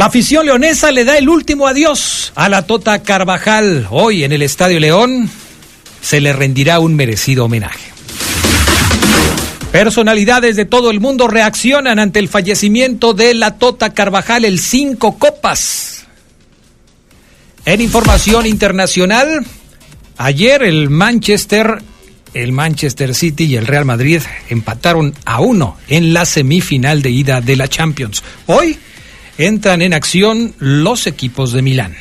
La afición leonesa le da el último adiós a la Tota Carvajal. Hoy en el Estadio León se le rendirá un merecido homenaje. Personalidades de todo el mundo reaccionan ante el fallecimiento de la Tota Carvajal, el Cinco Copas. En información internacional, ayer el Manchester, el Manchester City y el Real Madrid empataron a uno en la semifinal de ida de la Champions. Hoy entran en acción los equipos de Milán.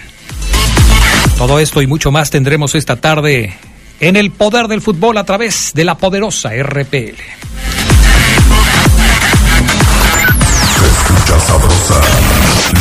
Todo esto y mucho más tendremos esta tarde en el poder del fútbol a través de la poderosa RPL. escucha sabrosa,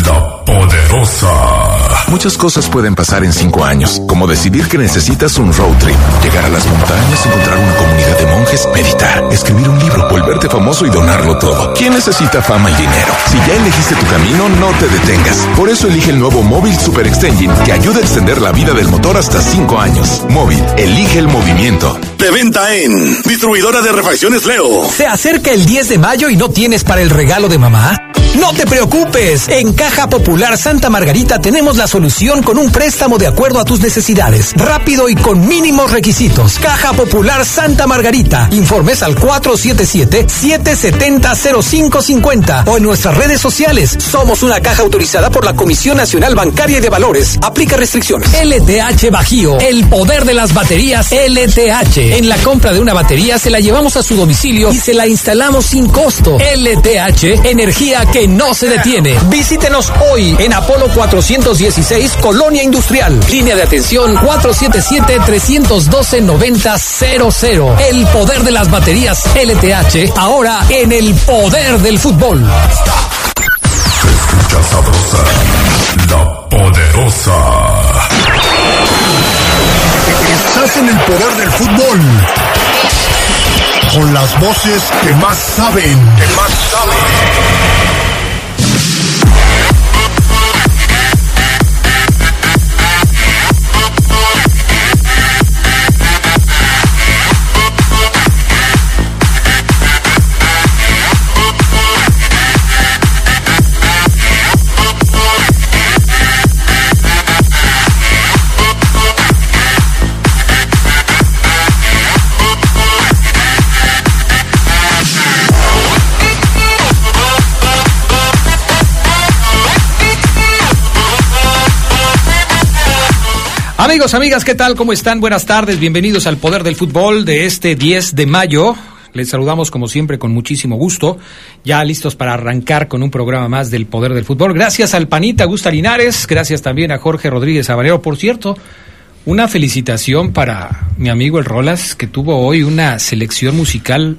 la poderosa. Muchas cosas pueden pasar en cinco años, como decidir que necesitas un road trip, llegar a las montañas, encontrar una comunidad de monjes, meditar, escribir un libro, volverte famoso y donarlo todo. ¿Quién necesita fama y dinero? Si ya elegiste tu camino, no te detengas. Por eso elige el nuevo Móvil Super Extension que ayuda a extender la vida del motor hasta cinco años. Móvil, elige el movimiento. De venta en Distribuidora de Refacciones Leo. ¿Se acerca el 10 de mayo y no tienes para el regalo de mamá? No te preocupes, en Caja Popular Santa Margarita tenemos la solución con un préstamo de acuerdo a tus necesidades, rápido y con mínimos requisitos. Caja Popular Santa Margarita, informes al 477-770-0550 o en nuestras redes sociales. Somos una caja autorizada por la Comisión Nacional Bancaria y de Valores. Aplica restricciones. LTH Bajío, el poder de las baterías LTH. En la compra de una batería se la llevamos a su domicilio y se la instalamos sin costo. LTH, energía que no se detiene. Visítenos hoy en Apolo 416, Colonia Industrial. Línea de atención 477-312-9000. El poder de las baterías LTH, ahora en el poder del fútbol. Se escucha sabrosa, la poderosa. Estás en el poder del fútbol. Con las voces que más saben. Que más saben. Amigos, amigas, ¿qué tal? ¿Cómo están? Buenas tardes, bienvenidos al Poder del Fútbol de este 10 de mayo. Les saludamos como siempre con muchísimo gusto, ya listos para arrancar con un programa más del Poder del Fútbol. Gracias al Panita Gusta Linares, gracias también a Jorge Rodríguez Abarero. Por cierto, una felicitación para mi amigo el Rolas, que tuvo hoy una selección musical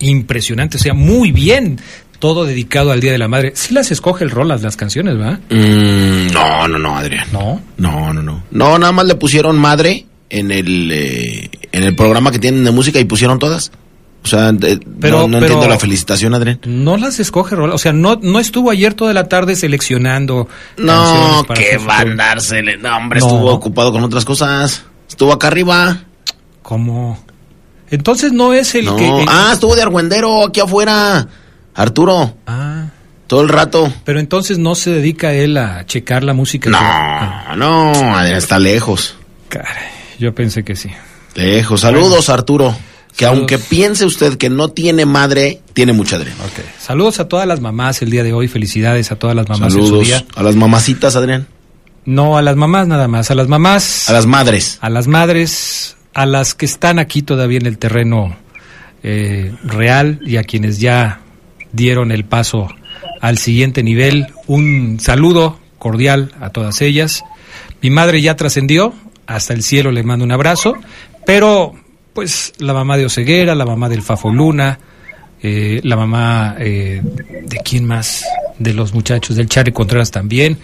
impresionante, o sea, muy bien, todo dedicado al Día de la Madre. Sí las escoge el Rolas, las canciones, ¿verdad? Mm, no, no, no, Adrián. No. No, no, no. No, nada más le pusieron madre en el eh, en el programa que tienen de música y pusieron todas. O sea, de- Pero- no, no pero- entiendo la felicitación, Adrián. No las escoge Rolas, o sea, no, no estuvo ayer toda la tarde seleccionando. No, que va a dársele. No, hombre, No. estuvo ocupado con otras cosas. Estuvo acá arriba. ¿Cómo? Entonces no es el No. que. el- Ah, estuvo de argüendero aquí afuera. Arturo, Ah, todo el rato. pero entonces no se dedica él a checar la música. Ah, No, no, Adrián, está lejos. caray, yo pensé que sí. Lejos. Saludos, Arturo. Que Saludos. aunque piense usted que no tiene madre, tiene mucha Adrián. Ok. Saludos a todas las mamás el día de hoy. Felicidades a todas las mamás Saludos día. a las mamacitas, Adrián. No a las mamás nada más, a las mamás, A las madres. a las madres, a las que están aquí todavía en el terreno eh, real y a quienes ya dieron el paso al siguiente nivel. Un saludo cordial a todas ellas. Mi madre ya trascendió, hasta el cielo le mando un abrazo, pero pues la mamá de Oceguera, la mamá del Fafo Luna, eh, la mamá eh, de quién más, de los muchachos del Charlie Contreras también,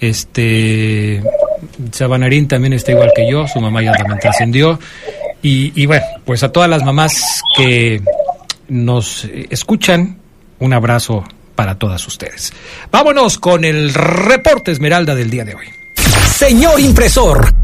este Sabanarín también está igual que yo, su mamá ya también trascendió. Y, y bueno, pues a todas las mamás que nos escuchan, un abrazo para todas ustedes. Vámonos con el reporte Esmeralda del día de hoy. Señor impresor.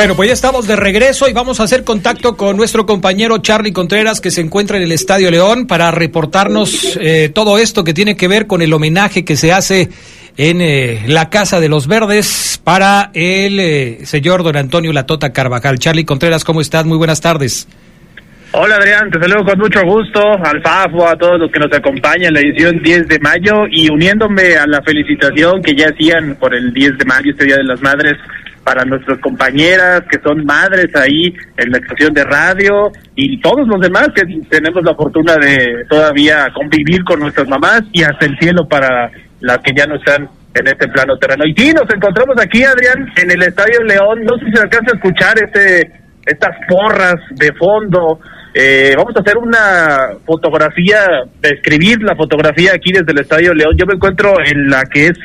Bueno, pues ya estamos de regreso y vamos a hacer contacto con nuestro compañero Charlie Contreras que se encuentra en el Estadio León para reportarnos eh, todo esto que tiene que ver con el homenaje que se hace en eh, la Casa de los Verdes para el eh, señor don Antonio Latota Carvajal. Charlie Contreras, ¿cómo estás? Muy buenas tardes. Hola Adrián, te saludo con mucho gusto, al FAFO, a todos los que nos acompañan en la edición 10 de mayo y uniéndome a la felicitación que ya hacían por el 10 de mayo, este Día de las Madres, para nuestras compañeras que son madres ahí en la estación de radio y todos los demás que tenemos la fortuna de todavía convivir con nuestras mamás y hasta el cielo para las que ya no están en este plano terreno. Y sí, nos encontramos aquí, Adrián, en el Estadio León. No sé si se alcanza a escuchar este estas porras de fondo. Eh, vamos a hacer una fotografía, describir la fotografía aquí desde el Estadio León. Yo me encuentro en la que es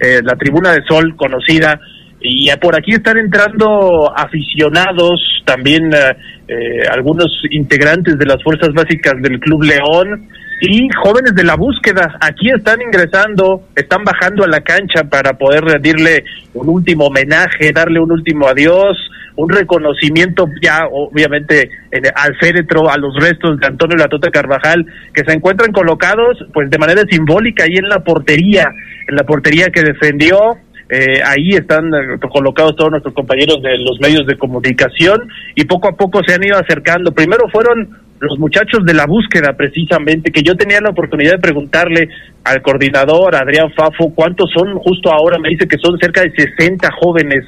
eh, la Tribuna de Sol, conocida y por aquí están entrando aficionados, también eh, eh, algunos integrantes de las fuerzas básicas del Club León y jóvenes de la búsqueda. Aquí están ingresando, están bajando a la cancha para poder rendirle un último homenaje, darle un último adiós, un reconocimiento ya obviamente al féretro, a los restos de Antonio Latota Carvajal, que se encuentran colocados pues de manera simbólica ahí en la portería, en la portería que defendió eh, ahí están eh, colocados todos nuestros compañeros de los medios de comunicación y poco a poco se han ido acercando. Primero fueron los muchachos de la búsqueda precisamente, que yo tenía la oportunidad de preguntarle al coordinador Adrián Fafo cuántos son justo ahora, me dice que son cerca de 60 jóvenes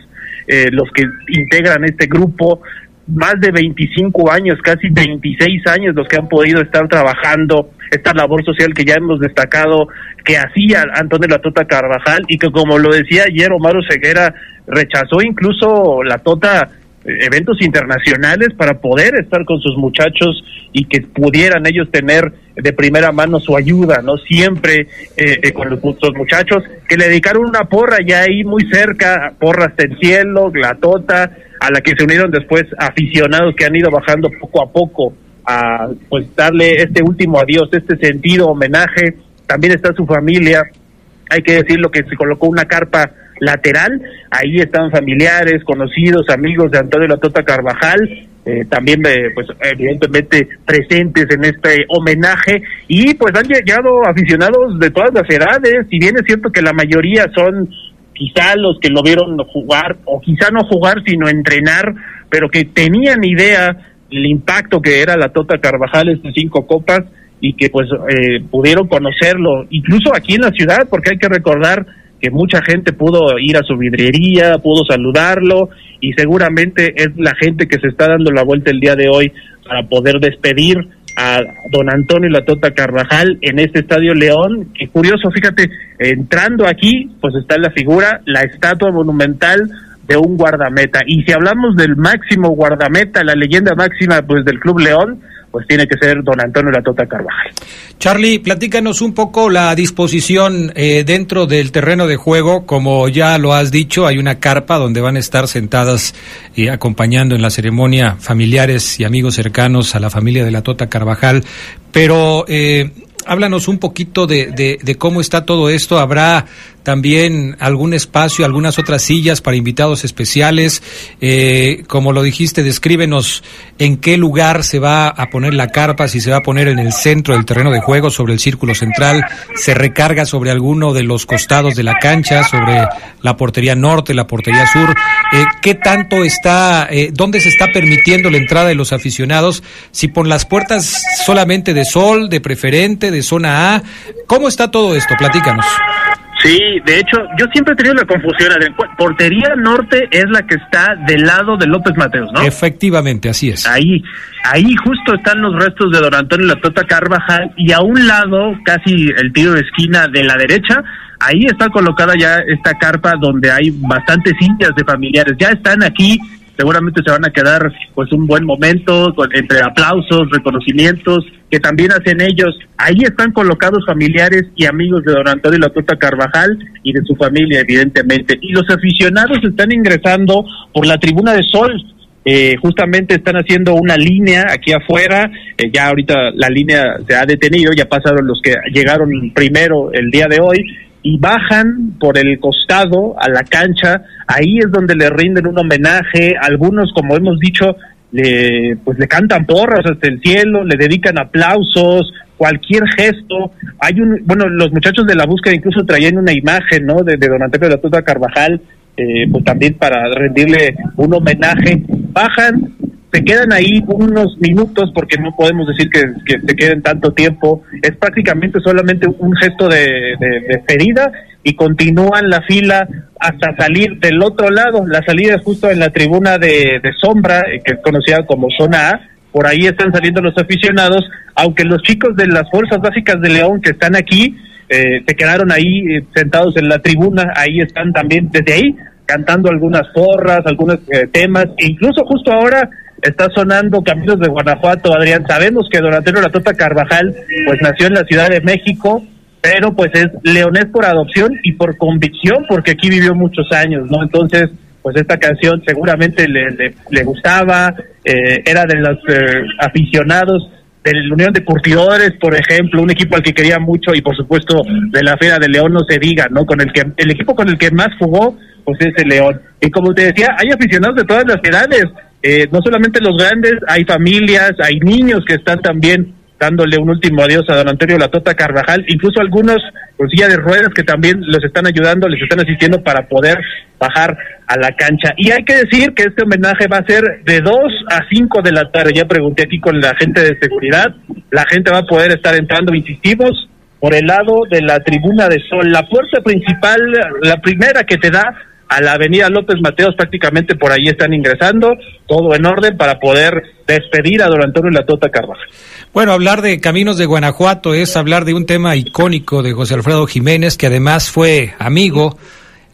eh, los que integran este grupo, más de 25 años, casi 26 años los que han podido estar trabajando esta labor social que ya hemos destacado que hacía Antonio Latota Carvajal y que como lo decía ayer Omar Ceguera rechazó incluso la Tota eventos internacionales para poder estar con sus muchachos y que pudieran ellos tener de primera mano su ayuda, ¿no? Siempre eh, eh, con los, muchachos que le dedicaron una porra ya ahí muy cerca, porras del cielo, la tota, a la que se unieron después aficionados que han ido bajando poco a poco a pues darle este último adiós, este sentido homenaje también está su familia, hay que decirlo que se colocó una carpa lateral, ahí están familiares, conocidos, amigos de Antonio Latota Carvajal, eh, también eh, pues evidentemente presentes en este homenaje. Y pues han llegado aficionados de todas las edades, si bien es cierto que la mayoría son quizá los que lo vieron jugar o quizá no jugar sino entrenar, pero que tenían idea el impacto que era la Tota Carvajal este cinco copas y que pues eh, pudieron conocerlo, incluso aquí en la ciudad, porque hay que recordar que mucha gente pudo ir a su vidriería, pudo saludarlo y seguramente es la gente que se está dando la vuelta el día de hoy para poder despedir a don Antonio Latota Carvajal en este Estadio León. Qué curioso, fíjate, entrando aquí, pues está la figura, la estatua monumental de un guardameta. Y si hablamos del máximo guardameta, la leyenda máxima pues del Club León, pues tiene que ser don Antonio Latota Carvajal. Charlie, platícanos un poco la disposición eh, dentro del terreno de juego. Como ya lo has dicho, hay una carpa donde van a estar sentadas y acompañando en la ceremonia familiares y amigos cercanos a la familia de Latota Carvajal. Pero eh, háblanos un poquito de, de, cómo está todo esto. ¿Habrá también algún espacio, algunas otras sillas para invitados especiales? Eh, como lo dijiste, descríbenos en qué lugar se va a poner la carpa, si se va a poner en el centro del terreno de juego, sobre el círculo central, se recarga sobre alguno de los costados de la cancha, sobre la portería norte, la portería sur. Eh, ¿Qué tanto está, eh, dónde se está permitiendo la entrada de los aficionados? Si por las puertas solamente de sol, de preferente, de zona A. ¿Cómo está todo esto? Platícanos. Sí, de hecho, yo siempre he tenido la confusión. Portería Norte es la que está del lado de López Mateos, ¿no? Efectivamente, así es. Ahí, ahí justo están los restos de Don Antonio La Tota Carvajal y a un lado, casi el tiro de esquina de la derecha, ahí está colocada ya esta carpa donde hay bastantes sillas de familiares. Ya están aquí seguramente se van a quedar pues un buen momento entre aplausos, reconocimientos que también hacen ellos. Ahí están colocados familiares y amigos de Don Antonio La Tota Carvajal y de su familia, evidentemente. Y los aficionados están ingresando por la tribuna de Sol. Eh, justamente están haciendo una línea aquí afuera, eh, ya ahorita la línea se ha detenido, ya pasaron los que llegaron primero el día de hoy, y bajan por el costado a la cancha, ahí es donde le rinden un homenaje, algunos como hemos dicho, le, pues le cantan porras hasta el cielo, le dedican aplausos, cualquier gesto. Hay un, bueno, los muchachos de la búsqueda incluso traían una imagen, ¿no? De, de Don Antonio de la Tuta Carvajal, eh, pues también para rendirle un homenaje. Bajan, se quedan ahí unos minutos porque no podemos decir que, se queden tanto tiempo. Es prácticamente solamente un gesto de, de, y continúan la fila hasta salir del otro lado. La salida es justo en la tribuna de, sombra, eh, que es conocida como zona A. Por ahí están saliendo los aficionados, aunque los chicos de las fuerzas básicas de León que están aquí eh, se quedaron ahí eh, sentados en la tribuna, ahí están también desde ahí cantando algunas porras, algunos temas, e incluso justo ahora está sonando Caminos de Guanajuato, Adrián. Sabemos que Don Antonio La Tota Carvajal, pues nació en la Ciudad de México, pero pues es leonés por adopción y por convicción, porque aquí vivió muchos años, ¿no? Entonces, pues esta canción seguramente le, le, gustaba, eh, era de los eh, aficionados de la Unión de Curtidores, por ejemplo, un equipo al que quería mucho y por supuesto de la Feria de León no se diga, ¿no? Con el que el equipo con el que más jugó pues es el León. Y como te decía, hay aficionados de todas las edades. Eh, no solamente los grandes, hay familias, hay niños que están también dándole un último adiós a don Antonio Latota Carvajal, incluso algunos con silla de ruedas que también los están ayudando, les están asistiendo para poder bajar a la cancha. Y hay que decir que este homenaje va a ser de 2 a 5 de la tarde. Ya pregunté aquí con la gente de seguridad, la gente va a poder estar entrando, insistimos, por el lado de la tribuna de sol. La puerta principal, la primera que te da a la avenida López Mateos, prácticamente por ahí están ingresando, todo en orden para poder despedir a don Antonio Latota Carvajal. Bueno, hablar de Caminos de Guanajuato es hablar de un tema icónico de José Alfredo Jiménez, que además fue amigo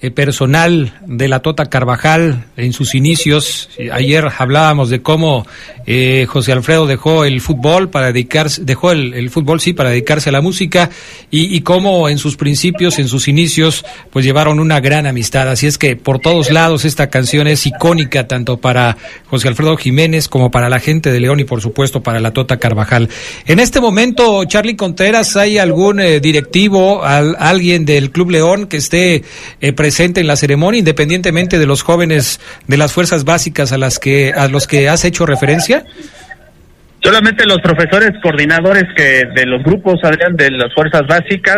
eh, personal de la Tota Carvajal en sus inicios. Ayer hablábamos de cómo eh, José Alfredo dejó el fútbol para dedicarse, dejó el, fútbol sí para dedicarse a la música y, cómo en sus principios, en sus inicios, pues llevaron una gran amistad. Así es que por todos lados esta canción es icónica tanto para José Alfredo Jiménez como para la gente de León y por supuesto para la Tota Carvajal. En este momento, Charlie Contreras, ¿hay algún eh, directivo, alguien del Club León que esté presente presente en la ceremonia, independientemente de los jóvenes de las fuerzas básicas a las que a los que has hecho referencia? Solamente los profesores coordinadores que de los grupos, Adrián, de las fuerzas básicas,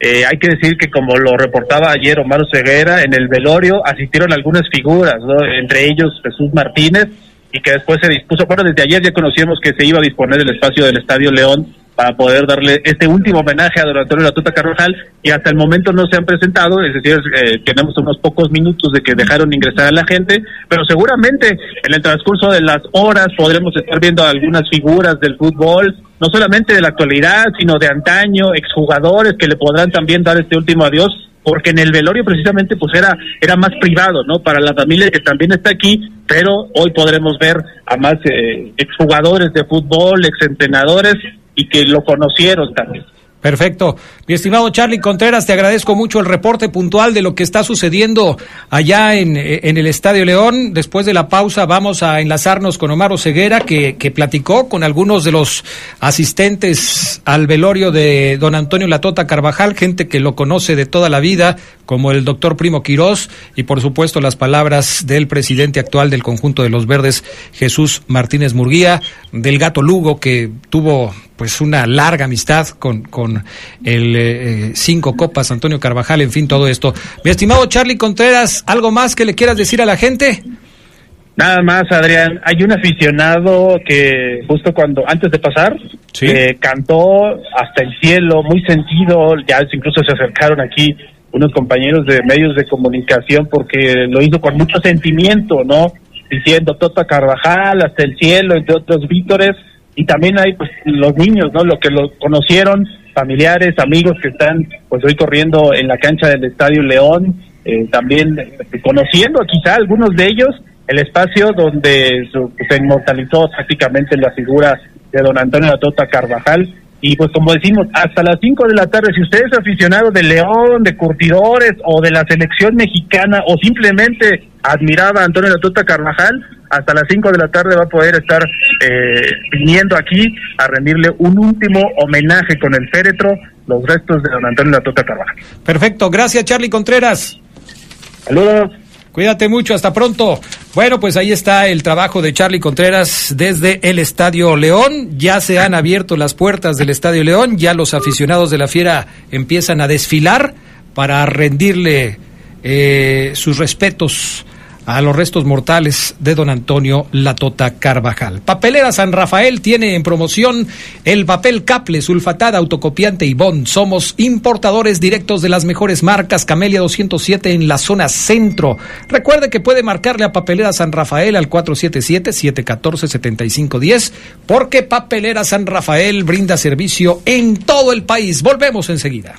eh, hay que decir que como lo reportaba ayer Omar Ceguera, en el velorio asistieron algunas figuras, entre ellos Jesús Martínez, y que después se dispuso, bueno, desde ayer ya conocíamos que se iba a disponer el espacio del Estadio León para poder darle este último homenaje a Don Antonio Latuta Carvajal y hasta el momento no se han presentado, es decir, eh, tenemos unos pocos minutos de que dejaron ingresar a la gente, pero seguramente en el transcurso de las horas podremos estar viendo algunas figuras del fútbol, no solamente de la actualidad, sino de antaño, exjugadores que le podrán también dar este último adiós porque en el velorio precisamente pues era era más privado, ¿no? Para la familia que también está aquí, pero hoy podremos ver a más eh, exjugadores de fútbol, exentrenadores y que lo conocieron también. Perfecto. Mi estimado Charlie Contreras, te agradezco mucho el reporte puntual de lo que está sucediendo allá en, en el Estadio León. Después de la pausa vamos a enlazarnos con Omar Ceguera, que, que platicó con algunos de los asistentes al velorio de don Antonio Latota Carvajal, gente que lo conoce de toda la vida, como el doctor Primo Quirós, y por supuesto las palabras del presidente actual del conjunto de los verdes, Jesús Martínez Murguía, del gato Lugo, que tuvo pues una larga amistad con, con el eh, Cinco Copas, Antonio Carvajal, en fin, todo esto. Mi estimado Charlie Contreras, ¿algo más que le quieras decir a la gente? Nada más, Adrián. Hay un aficionado que justo cuando, antes de pasar, eh, cantó hasta el cielo, muy sentido. Ya incluso se acercaron aquí unos compañeros de medios de comunicación porque lo hizo con mucho sentimiento, ¿no? Diciendo Tota Carvajal, hasta el cielo, entre otros vítores y también hay pues los niños, ¿no? Lo que lo conocieron, familiares, amigos que están pues hoy corriendo en la cancha del Estadio León, eh, también eh, conociendo quizá algunos de ellos el espacio donde se inmortalizó prácticamente la figura de don Antonio Atota Carvajal y pues como decimos, hasta las 5 de la tarde, si usted es aficionado de León, de Curtidores o de la selección mexicana o simplemente admiraba a Antonio Latuta Carvajal, hasta las 5 de la tarde va a poder estar eh, viniendo aquí a rendirle un último homenaje con el féretro, los restos de don Antonio Latuta Carvajal. Perfecto, gracias Charlie Contreras. Saludos. Cuídate mucho, hasta pronto. Bueno, pues ahí está el trabajo de Charlie Contreras desde el Estadio León. Ya se han abierto las puertas del Estadio León, ya los aficionados de la Fiera empiezan a desfilar para rendirle eh, sus respetos a los restos mortales de don Antonio Latota Carvajal. Papelera San Rafael tiene en promoción el papel Caple, sulfatada, autocopiante y bond. Somos importadores directos de las mejores marcas Camelia 207 en la zona centro. Recuerde que puede marcarle a Papelera San Rafael al 477-714-7510 porque Papelera San Rafael brinda servicio en todo el país. Volvemos enseguida.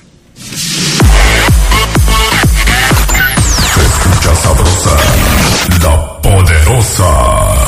La Poderosa.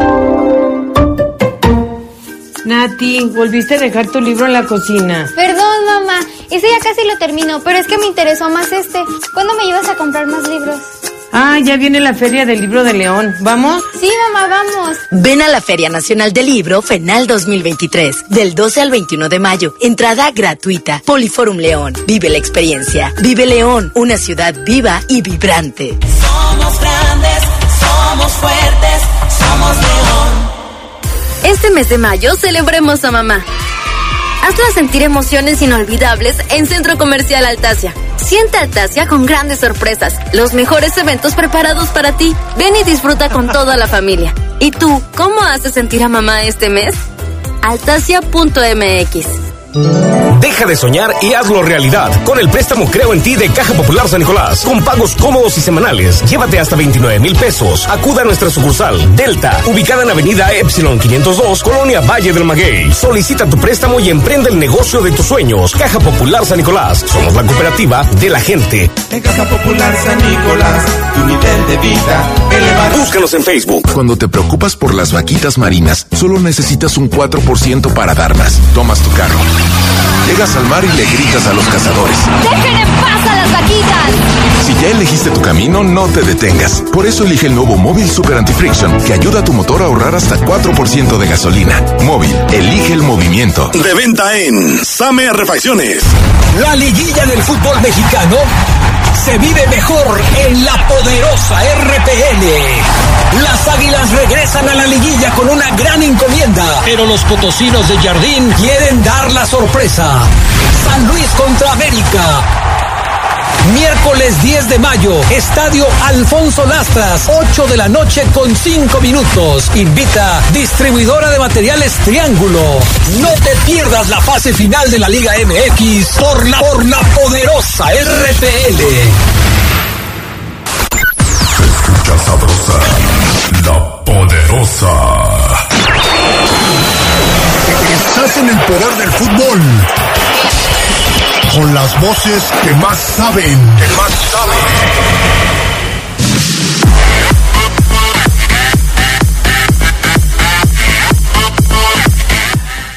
Nati, volviste a dejar tu libro en la cocina. Perdón, mamá. Ese ya casi lo termino, pero es que me interesó más este. ¿Cuándo me llevas a comprar más libros? Ah, ya viene la Feria del Libro de León. ¿Vamos? Sí, mamá, vamos. Ven a la Feria Nacional del Libro FENAL 2023, del 12 al 21 de mayo. Entrada gratuita. Poliforum León. Vive la experiencia. Vive León, una ciudad viva y vibrante. Somos grandes, somos fuertes, somos León. Este mes de mayo celebremos a mamá. Hazla sentir emociones inolvidables en Centro Comercial Altasia. Siente Altasia con grandes sorpresas, los mejores eventos preparados para ti. Ven y disfruta con toda la familia. ¿Y tú, cómo haces sentir a mamá este mes? Altasia.mx Deja de soñar y hazlo realidad con el préstamo Creo en ti de Caja Popular San Nicolás. Con pagos cómodos y semanales. Llévate hasta 29 mil pesos. Acuda a nuestra sucursal Delta, ubicada en Avenida Epsilon 502, Colonia Valle del Maguey. Solicita tu préstamo y emprende el negocio de tus sueños. Caja Popular San Nicolás. Somos la cooperativa de la gente. En Caja Popular San Nicolás, tu nivel de vida elevado. Búscanos en Facebook. Cuando te preocupas por las vaquitas marinas, solo necesitas un 4% para dar más. Tomas tu carro. Llegas al mar y le gritas a los cazadores. ¡Dejen en paz a las vaquitas! Si ya elegiste tu camino, no te detengas. Por eso elige el nuevo Móvil Super Anti-Friction, que ayuda a tu motor a ahorrar hasta 4% de gasolina. Móvil, elige el movimiento. De venta en Same Refacciones. La liguilla del fútbol mexicano se vive mejor en la poderosa RPN. Las águilas regresan a la liguilla con una gran encomienda, pero los potosinos de Jardín quieren dar la sorpresa. San Luis contra América. Miércoles 10 de mayo, Estadio Alfonso Lastras, 8 de la noche con 5 minutos. Invita distribuidora de materiales Triángulo. No te pierdas la fase final de la Liga MX por la, por la poderosa RPL. Se escucha sabrosa, la poderosa. Estás en el poder del fútbol. Con las voces que más saben. Que más saben.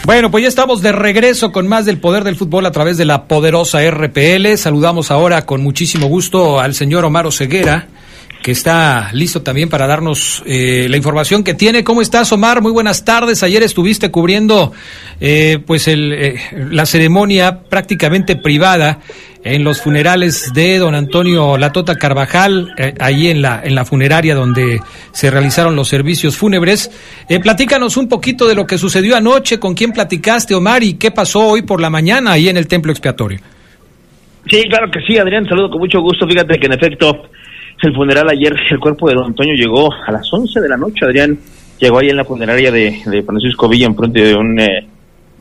Bueno, pues ya estamos de regreso con más del poder del fútbol a través de la poderosa RPL. Saludamos ahora con muchísimo gusto al señor Omar Ceguera, que está listo también para darnos eh, la información que tiene. ¿Cómo estás, Omar? Muy buenas tardes. Ayer estuviste cubriendo eh, pues el, eh, la ceremonia prácticamente privada en los funerales de don Antonio Latota Carvajal, eh, ahí en la, en la funeraria donde se realizaron los servicios fúnebres. Eh, platícanos un poquito de lo que sucedió anoche, con quién platicaste, Omar, y qué pasó hoy por la mañana ahí en el templo expiatorio. Sí, claro que sí, Adrián, saludo con mucho gusto. Fíjate que en efecto, el funeral ayer, el cuerpo de don Antonio llegó a las 11 de la noche, Adrián. Llegó ahí en la funeraria de, de Francisco Villa, enfrente de un, eh,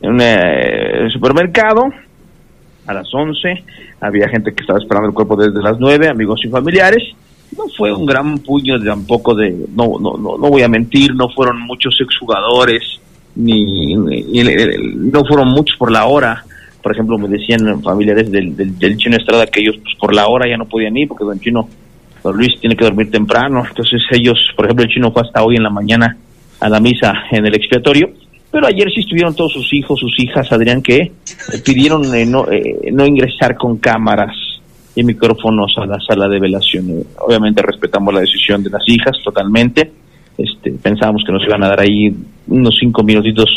un eh, supermercado, a las 11. Había gente que estaba esperando el cuerpo desde las 9, amigos y familiares. No fue un gran puño tampoco de, no, no, no, no voy a mentir, no fueron muchos exjugadores, ni- ni- no fueron muchos por la hora. Por ejemplo, me decían familiares del, del, del Chino Estrada que ellos pues, por la hora ya no podían ir porque don Chino, don Luis tiene que dormir temprano. Entonces ellos, por ejemplo, el Chino fue hasta hoy en la mañana a la misa en el expiatorio. Pero ayer sí estuvieron todos sus hijos, sus hijas, Adrián, que pidieron eh, no, eh, no ingresar con cámaras y micrófonos a la sala de velación. Obviamente respetamos la decisión de las hijas totalmente. Este, pensábamos que nos iban a dar ahí unos cinco minutitos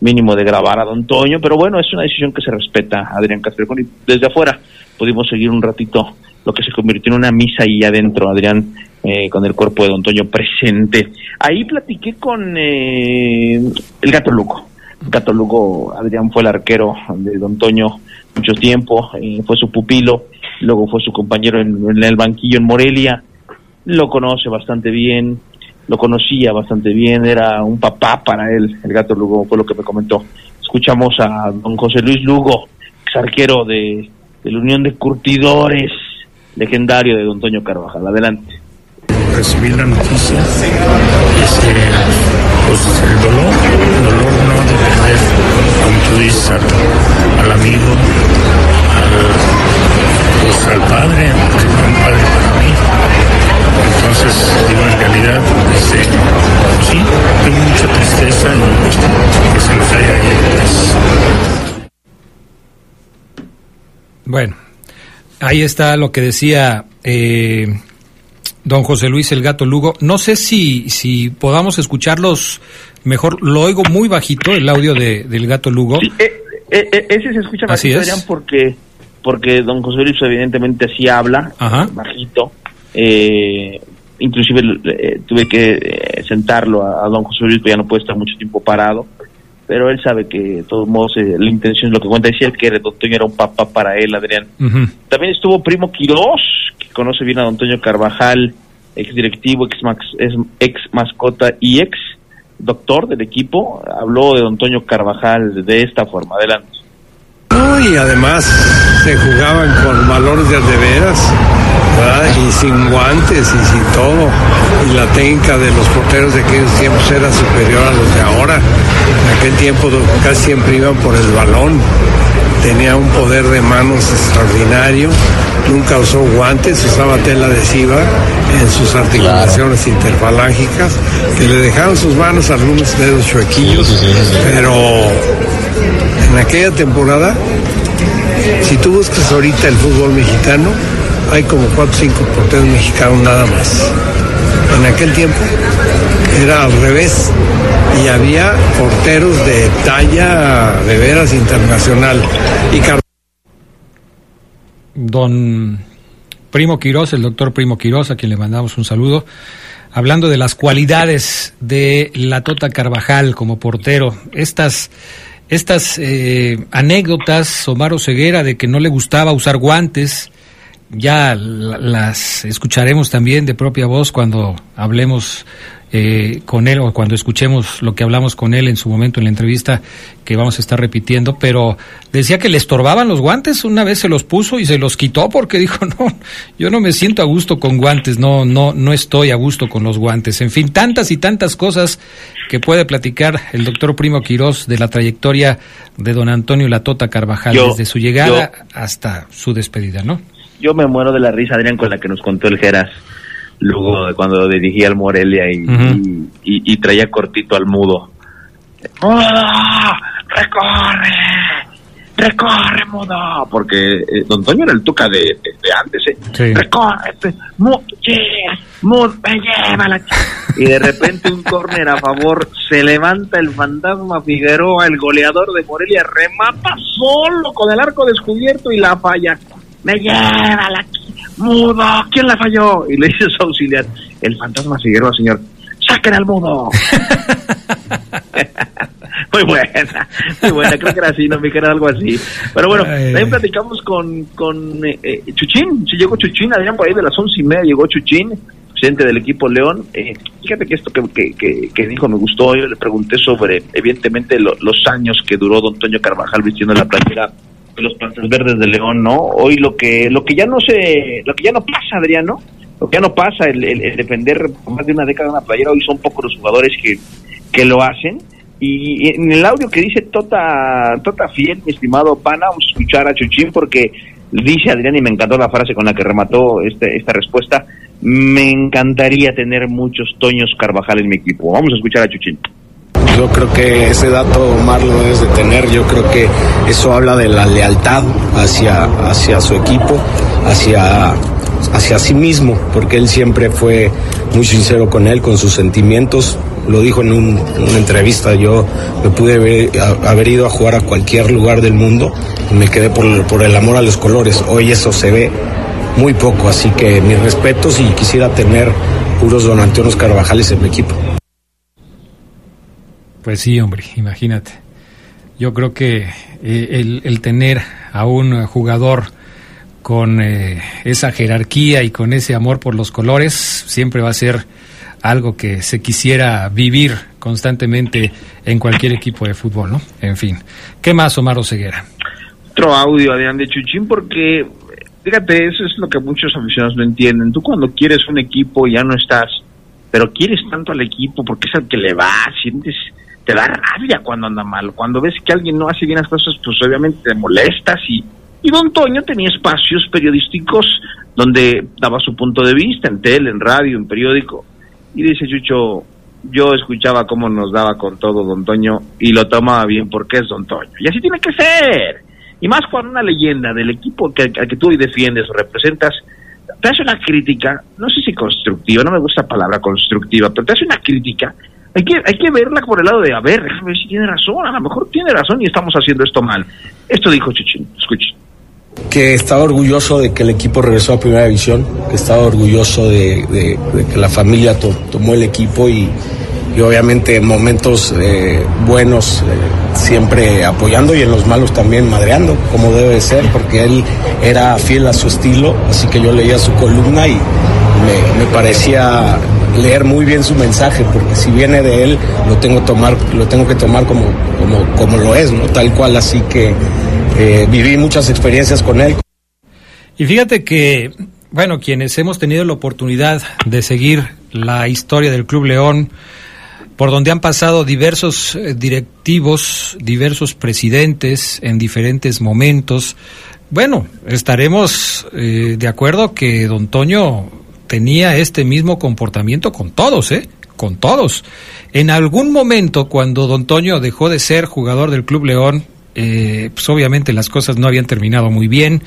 mínimo de grabar a Don Toño, pero bueno, es una decisión que se respeta, Adrián Castrejón, y desde afuera pudimos seguir un ratito lo que se convirtió en una misa ahí adentro, Adrián, eh, con el cuerpo de Don Toño presente. Ahí platiqué con eh, el gato Luco. El gato Luco, Adrián fue el arquero de Don Toño mucho tiempo, eh, fue su pupilo, luego fue su compañero en, el banquillo en Morelia, lo conoce bastante bien, lo conocía bastante bien, era un papá para él, el gato Lugo fue lo que me comentó. Escuchamos a don José Luis Lugo, ex arquero de la Unión de Curtidores, legendario de don Toño Carvajal. Adelante. recibí la noticia, este, pues el dolor, el dolor no ahí está lo que decía eh, don José Luis el Gato Lugo. No sé si, si podamos escucharlos mejor. Lo oigo muy bajito, el audio de, del Gato Lugo. Eh, eh, ese se escucha Así bajito, es. Adrián, porque, porque don José Luis evidentemente así habla, Ajá. bajito. Eh, inclusive eh, tuve que eh, sentarlo a, a don José Luis, porque ya no puede estar mucho tiempo parado. Pero él sabe que, de todos modos, eh, la intención es lo que cuenta. Decía él que don Toño era un papá para él, Adrián. También estuvo Primo Quirós, que conoce bien a don Toño Carvajal, ex directivo, ex, max- es- ex mascota y ex doctor del equipo. Habló de don Toño Carvajal de esta forma. Adelante. No, y además se jugaban con valores de de veras, ¿verdad? Y sin guantes y sin todo. Y la técnica de los porteros de aquellos tiempos era superior a los de ahora. En aquel tiempo casi siempre iban por el balón. Tenía un poder de manos extraordinario. Nunca usó guantes, usaba tela adhesiva en sus articulaciones interfalángicas, que le dejaban sus manos algunos dedos chuequillos, pero en aquella temporada, si tú buscas ahorita el fútbol mexicano, hay como 4 o 5 porteros mexicanos nada más. En aquel tiempo era al revés y había porteros de talla de veras internacional. Y don Primo Quirós, el doctor Primo Quirós, a quien le mandamos un saludo, hablando de las cualidades de la Tota Carvajal como portero. Estas, estas eh, anécdotas, Omar Ceguera, de que no le gustaba usar guantes, ya las escucharemos también de propia voz cuando hablemos eh, con él o cuando escuchemos lo que hablamos con él en su momento en la entrevista que vamos a estar repitiendo, pero decía que le estorbaban los guantes, una vez se los puso y se los quitó porque dijo, no, yo no me siento a gusto con guantes, no, no, no estoy a gusto con los guantes. En fin, tantas y tantas cosas que puede platicar el doctor Primo Quirós de la trayectoria de don Antonio Latota Carvajal, desde su llegada hasta su despedida, ¿no? Yo me muero de la risa, Adrián, con la que nos contó el Geras luego cuando dirigía al Morelia y, y, traía cortito al mudo. ¡Ah! ¡Recorre! ¡Recorre, mudo! Porque eh, Don Toño era el tuca de, antes, ¿eh? ¡Recorre! ¡Mudo! ¡Mudo! ¡Me lleva la Y de repente un córner a favor, se levanta el fantasma Figueroa, el goleador de Morelia, remata solo con el arco descubierto y la falla. ¡Me lleva la mudo, ¿quién la falló? Y le dice su auxiliar, el fantasma Figueroa, señor, saquen al mudo. muy buena, muy buena, creo que era así, no me era algo así. Pero bueno, también platicamos con, con eh, eh, Chuchín, si llegó Chuchín, Adrián, por ahí de las once y media llegó Chuchín, presidente del equipo León. Eh, fíjate que esto que, que, que, dijo me gustó, yo le pregunté sobre, evidentemente, los años que duró don Toño Carvajal vistiendo la playera los Panzas Verdes de León, ¿no? Hoy lo que lo que ya no se lo que ya no pasa, Adrián, ¿no? Lo que ya no pasa, el, defender más de una década una playera, hoy son pocos los jugadores que, que lo hacen. Y en el audio que dice Tota, tota Fiel, mi estimado pana, vamos a escuchar a Chuchín porque dice Adrián, y me encantó la frase con la que remató este, esta respuesta, me encantaría tener muchos Toños Carvajal en mi equipo. Vamos a escuchar a Chuchín. Yo creo que ese dato Omar lo debes de tener. Yo creo que eso habla de la lealtad hacia, hacia su equipo, hacia, hacia sí mismo, porque él siempre fue muy sincero con él, con sus sentimientos. Lo dijo en, una entrevista, yo me pude haber, ido a jugar a cualquier lugar del mundo y me quedé por, por el amor a los colores. Hoy eso se ve muy poco, así que mis respetos y quisiera tener puros Don Antonio Carvajales en mi equipo. Pues sí, hombre, imagínate. Yo creo que eh, el, tener a un jugador con eh, esa jerarquía y con ese amor por los colores siempre va a ser algo que se quisiera vivir constantemente en cualquier equipo de fútbol, ¿no? En fin. ¿Qué más, Omar Oseguera? Otro audio, Adrián de Chuchín, porque, fíjate, eso es lo que muchos aficionados no entienden. Tú cuando quieres un equipo ya no estás, pero quieres tanto al equipo porque es al que le va, sientes te da rabia cuando anda mal. Cuando ves que alguien no hace bien las cosas, pues obviamente te molestas. Y, y don Toño tenía espacios periodísticos donde daba su punto de vista, en tele, en radio, en periódico. Y dice Chucho, yo escuchaba cómo nos daba con todo don Toño y lo tomaba bien porque es don Toño. Y así tiene que ser. Y más cuando una leyenda del equipo que, al que tú hoy defiendes o representas te hace una crítica, no sé si constructiva, no me gusta la palabra constructiva, pero te hace una crítica hay que, hay que verla por el lado de, a ver, déjame ver si tiene razón, a lo mejor tiene razón y estamos haciendo esto mal. Esto dijo Chuchín, escuchen. Que estaba orgulloso de que el equipo regresó a Primera División, que estaba orgulloso de, que la familia tomó el equipo y, y obviamente en momentos eh, buenos eh, siempre apoyando y en los malos también madreando, como debe ser, porque él era fiel a su estilo, así que yo leía su columna y me, me parecía leer muy bien su mensaje, porque si viene de él, lo tengo, tomar, lo tengo que tomar como, como, como lo es, ¿no? Tal cual, así que eh, viví muchas experiencias con él. Y fíjate que, bueno, quienes hemos tenido la oportunidad de seguir la historia del Club León, por donde han pasado diversos eh, directivos, diversos presidentes en diferentes momentos, bueno, estaremos eh, de acuerdo que don Toño tenía este mismo comportamiento con todos, ¿eh? Con todos. En algún momento, cuando Don Toño dejó de ser jugador del Club León, eh, pues obviamente las cosas no habían terminado muy bien.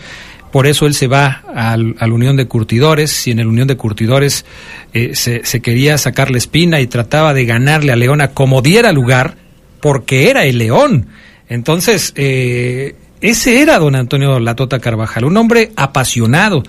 Por eso él se va al, Unión de Curtidores y en la Unión de Curtidores eh, se, se, quería sacar la espina y trataba de ganarle a León a como diera lugar, porque era el León. Entonces, eh, ese era don Antonio Latota Carvajal, un hombre apasionado,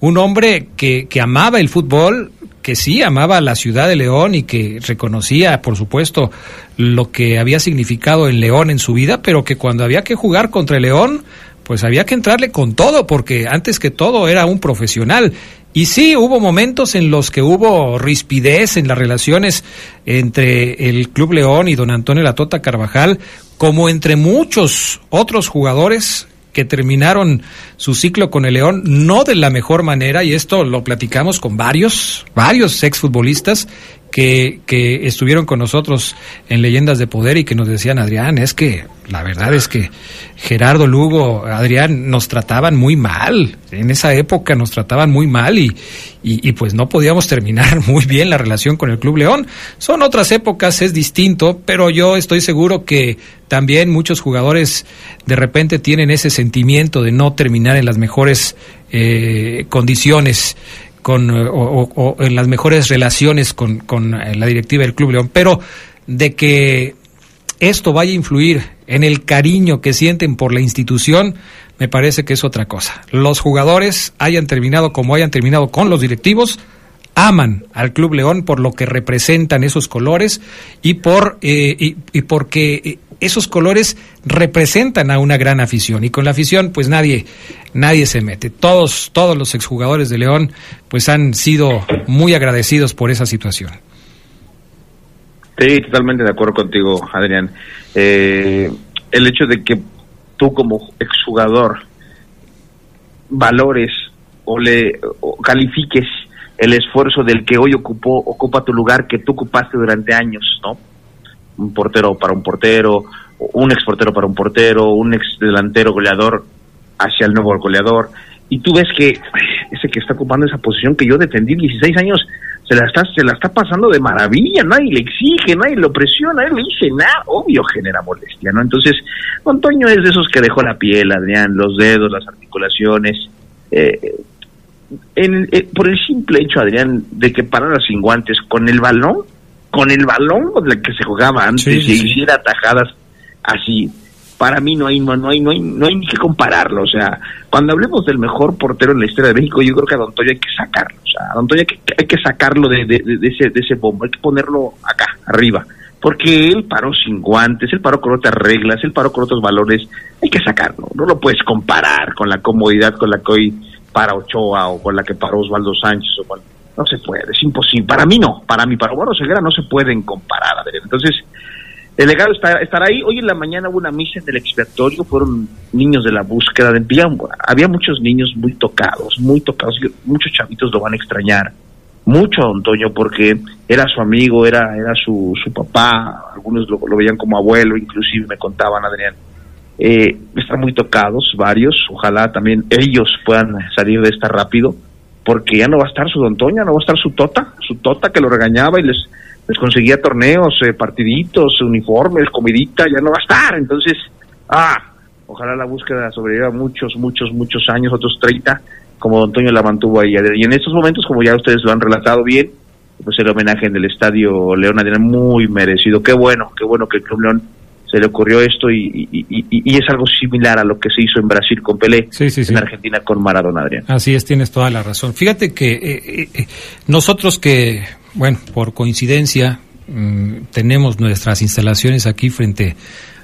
un hombre que, que amaba el fútbol, que sí amaba la ciudad de León y que reconocía, por supuesto, lo que había significado el León en su vida, pero que cuando había que jugar contra el León, pues había que entrarle con todo, porque antes que todo era un profesional. Y sí, hubo momentos en los que hubo rispidez en las relaciones entre el Club León y don Antonio Latota Carvajal, como entre muchos otros jugadores que terminaron su ciclo con el León no de la mejor manera, y esto lo platicamos con varios, varios exfutbolistas que, estuvieron con nosotros en Leyendas de Poder y que nos decían, Adrián, es que la verdad es que Gerardo Lugo, Adrián, nos trataban muy mal. En esa época nos trataban muy mal y, y, pues no podíamos terminar muy bien la relación con el Club León. Son otras épocas, es distinto, pero yo estoy seguro que también muchos jugadores de repente tienen ese sentimiento de no terminar en las mejores eh, condiciones con, o, en las mejores relaciones con, con la directiva del Club León, pero de que esto vaya a influir en el cariño que sienten por la institución, me parece que es otra cosa. Los jugadores, hayan terminado como hayan terminado con los directivos, aman al Club León por lo que representan esos colores y por eh, y, porque eh, esos colores representan a una gran afición y con la afición pues nadie nadie se mete. Todos todos los exjugadores de León pues han sido muy agradecidos por esa situación. Sí, totalmente de acuerdo contigo, Adrián. Eh, el hecho de que tú como exjugador valores o le o califiques el esfuerzo del que hoy ocupó ocupa tu lugar que tú ocupaste durante años, ¿no? Un portero para un portero, un ex portero para un portero, un ex delantero goleador hacia el nuevo goleador, y tú ves que ese que está ocupando esa posición que yo defendí 16 años se la está se la está pasando de maravilla, nadie le exige, nadie lo presiona, nadie le dice nada, obvio genera molestia, ¿no? Entonces, Antonio es de esos que dejó la piel, Adrián, los dedos, las articulaciones, eh, en, eh, por el simple hecho, Adrián, de que parara sin guantes con el balón, con el balón con el que se jugaba antes y hiciera atajadas así, para mí no hay no, hay no hay no hay ni que compararlo. O sea cuando hablemos del mejor portero en la historia de México yo creo que a Don Toyo hay que sacarlo. O sea a Don Toyo hay que, hay que sacarlo de, de, de, ese de ese bombo. Hay que ponerlo acá arriba. Porque él paró sin guantes él paró con otras reglas él paró con otros valores. Hay que sacarlo. No lo puedes comparar con la comodidad con la que hoy para Ochoa o con la que paró Osvaldo Sánchez o con, no se puede es imposible para mí no para mí para Bueno Ceguera no se pueden comparar a entonces el legado está, estar ahí. Hoy en la mañana hubo una misa en el expiatorio, fueron niños de la búsqueda de Había muchos niños muy tocados, muy tocados, muchos chavitos lo van a extrañar. Mucho a Antonio porque era su amigo, era, era su, su papá, algunos lo, veían como abuelo, inclusive me contaban, Adrián. Eh, están muy tocados, varios, ojalá también ellos puedan salir de esta rápido, porque ya no va a estar su Don Antonio, no va a estar su Tota, su Tota que lo regañaba y les les conseguía torneos, eh, partiditos, uniformes, comidita, ya no va a estar. Entonces, ah, ojalá la búsqueda sobreviva muchos, muchos, muchos años, otros 30, como Don Antonio la mantuvo ahí. Y en estos momentos, como ya ustedes lo han relatado bien, pues el homenaje en el Estadio León Adrián muy merecido. Qué bueno, qué bueno que el Club León se le ocurrió esto y, y, es algo similar a lo que se hizo en Brasil con Pelé, en Argentina con Maradona, Adrián. Así es, tienes toda la razón. Fíjate que eh, eh, nosotros que bueno, por coincidencia, mm, tenemos nuestras instalaciones aquí frente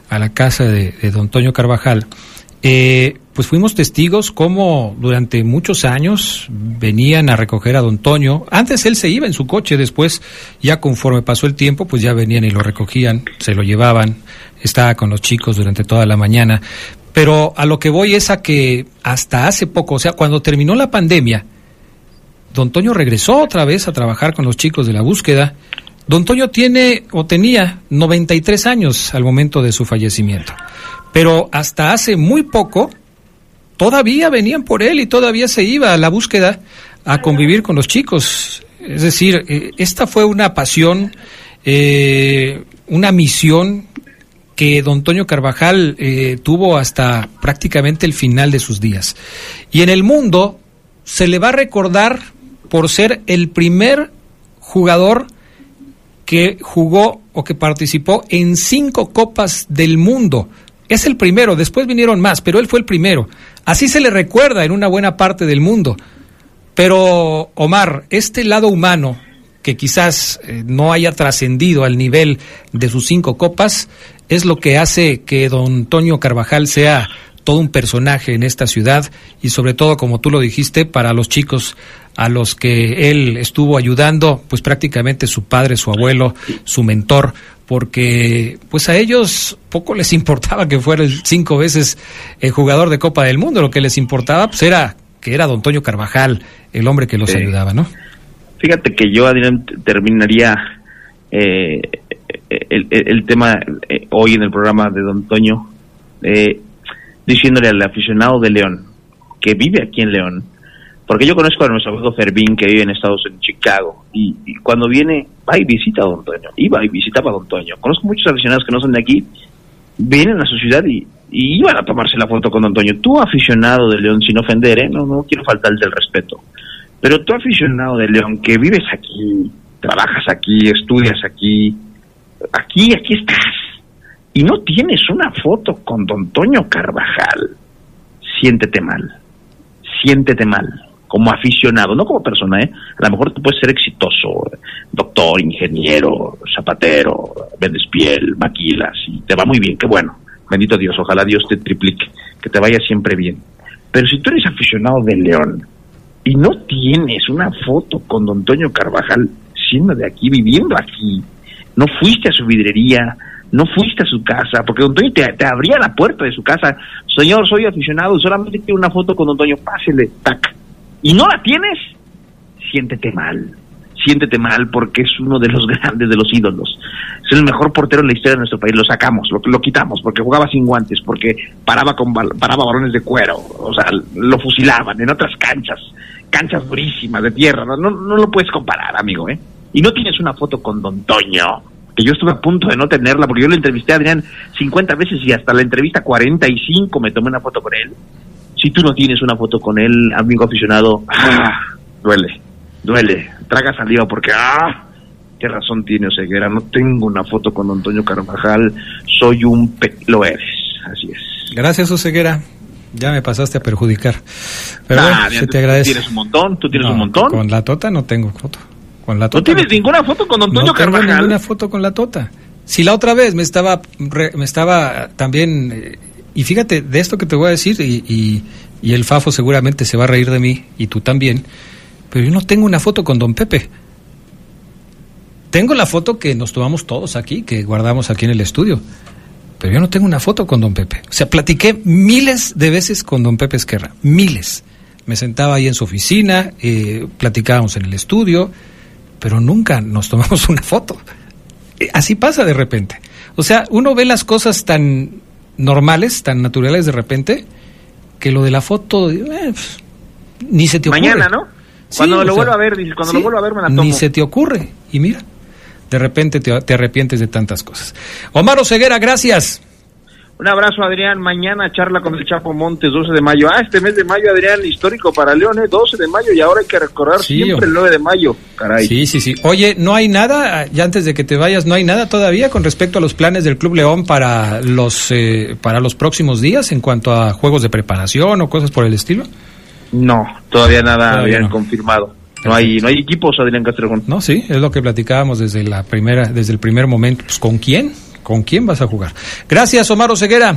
a la casa de, don Toño Carvajal. Eh, pues fuimos testigos cómo durante muchos años venían a recoger a don Toño. Antes él se iba en su coche, después ya conforme pasó el tiempo, pues ya venían y lo recogían, se lo llevaban, estaba con los chicos durante toda la mañana. Pero a lo que voy es a que hasta hace poco, o sea, cuando terminó la pandemia, Don Toño regresó otra vez a trabajar con los chicos de la búsqueda. Don Toño tiene o tenía 93 años al momento de su fallecimiento. Pero hasta hace muy poco todavía venían por él y todavía se iba a la búsqueda a convivir con los chicos. Es decir, eh, esta fue una pasión, eh, una misión que don Toño Carvajal eh, tuvo hasta prácticamente el final de sus días. Y en el mundo se le va a recordar por ser el primer jugador que jugó o que participó en cinco copas del mundo. Es el primero, después vinieron más, pero él fue el primero. Así se le recuerda en una buena parte del mundo. Pero, Omar, este lado humano, que quizás eh, no haya trascendido al nivel de sus cinco copas, es lo que hace que don Antonio Carvajal sea todo un personaje en esta ciudad y sobre todo, como tú lo dijiste, para los chicos a los que él estuvo ayudando, pues prácticamente su padre, su abuelo, su mentor, porque pues a ellos poco les importaba que fuera el cinco veces el jugador de Copa del Mundo, lo que les importaba pues era que era don Toño Carvajal el hombre que los Sí. ayudaba, ¿no? Fíjate que yo, Adrián, terminaría eh, el, el- tema eh, hoy en el programa de Don Toño eh, diciéndole al aficionado de León que vive aquí en León, porque yo conozco a nuestro amigo Fermín que vive en Estados Unidos, en Chicago, y, cuando viene, va y visita a Don Toño, iba y visitaba a Don Toño. Conozco muchos aficionados que no son de aquí, vienen a su ciudad y, y iban a tomarse la foto con Don Toño. Tú, aficionado de León, sin ofender, ¿eh? no, no quiero faltarte el respeto. Pero tú aficionado de León, que vives aquí, trabajas aquí, estudias aquí, aquí, aquí estás, y no tienes una foto con don Toño Carvajal, siéntete mal, siéntete mal, como aficionado, no como persona, ¿eh? A lo mejor tú puedes ser exitoso, doctor, ingeniero, zapatero, vendes piel, maquilas, y te va muy bien, qué bueno, bendito Dios, ojalá Dios te triplique, que te vaya siempre bien. Pero si tú eres aficionado de León, y no tienes una foto con don Toño Carvajal siendo de aquí, viviendo aquí, no fuiste a su vidrería, no fuiste a su casa, porque don Toño te, abría la puerta de su casa, señor, soy aficionado, solamente quiero una foto con don Toño, pásele, tac, y no la tienes, siéntete mal, siéntete mal porque es uno de los grandes, de los ídolos, es el mejor portero en la historia de nuestro país, lo sacamos, lo, lo quitamos, porque jugaba sin guantes, porque paraba con paraba balones de cuero, o sea, lo fusilaban en otras canchas, canchas durísimas de tierra, no, no, no lo puedes comparar, amigo, ¿eh? Y no tienes una foto con Don Toño, que yo estuve a punto de no tenerla, porque yo le entrevisté a Adrián 50 veces y hasta la entrevista 45 me tomé una foto con él. Si tú no tienes una foto con él, amigo aficionado, ah, duele, duele, traga saliva porque, ah, qué razón tiene Oseguera, no tengo una foto con Don Toño Carvajal, soy un... Pe lo eres, así es. Gracias, Oseguera. Ya me pasaste a perjudicar. Pero bueno, se te agradece. Tienes un montón, tú tienes No, un montón. Con la Tota no tengo foto. Con la ¿No Tota tienes ninguna foto con Don Toño no tengo Carvajal? ninguna foto con la Tota. Si la otra vez me estaba, me estaba también, eh, y fíjate, de esto que te voy a decir, y, y, y el Fafo seguramente se va a reír de mí, y tú también, pero yo no tengo una foto con Don Pepe. Tengo la foto que nos tomamos todos aquí, que guardamos aquí en el estudio, pero yo no tengo una foto con Don Pepe. O sea, platiqué miles de veces con Don Pepe Esquerra, miles. Me sentaba ahí en su oficina, eh, platicábamos en el estudio, pero nunca nos tomamos una foto. Eh, Así pasa de repente. O sea, uno ve las cosas tan normales, tan naturales de repente, que lo de la foto, eh, pues, ni se te ocurre. Mañana, ¿no? Cuando lo vuelva a ver, cuando sí, lo vuelva a ver me la tomo. Ni se te ocurre. Y mira, de repente te, te arrepientes de tantas cosas. Omar Oseguera, gracias. Un abrazo, Adrián. Mañana charla con el Chapo Montes, 12 de mayo. Ah, este mes de mayo, Adrián, histórico para León, ¿eh? 12 de mayo y ahora hay que recordar Sí, siempre el 9 de mayo. Caray. Sí, sí, sí. Oye, ¿no hay nada, ya antes de que te vayas, no hay nada todavía con respecto a los planes del Club León para los, eh, para los próximos días en cuanto a juegos de preparación o cosas por el estilo? No, todavía nada Todavía no. confirmado. No hay, no hay equipos, Adrián Castrejón. No, sí, es lo que platicábamos desde la primera, desde el primer momento. Pues, ¿con quién? ¿Con quién vas a jugar? Gracias, Omar Oseguera.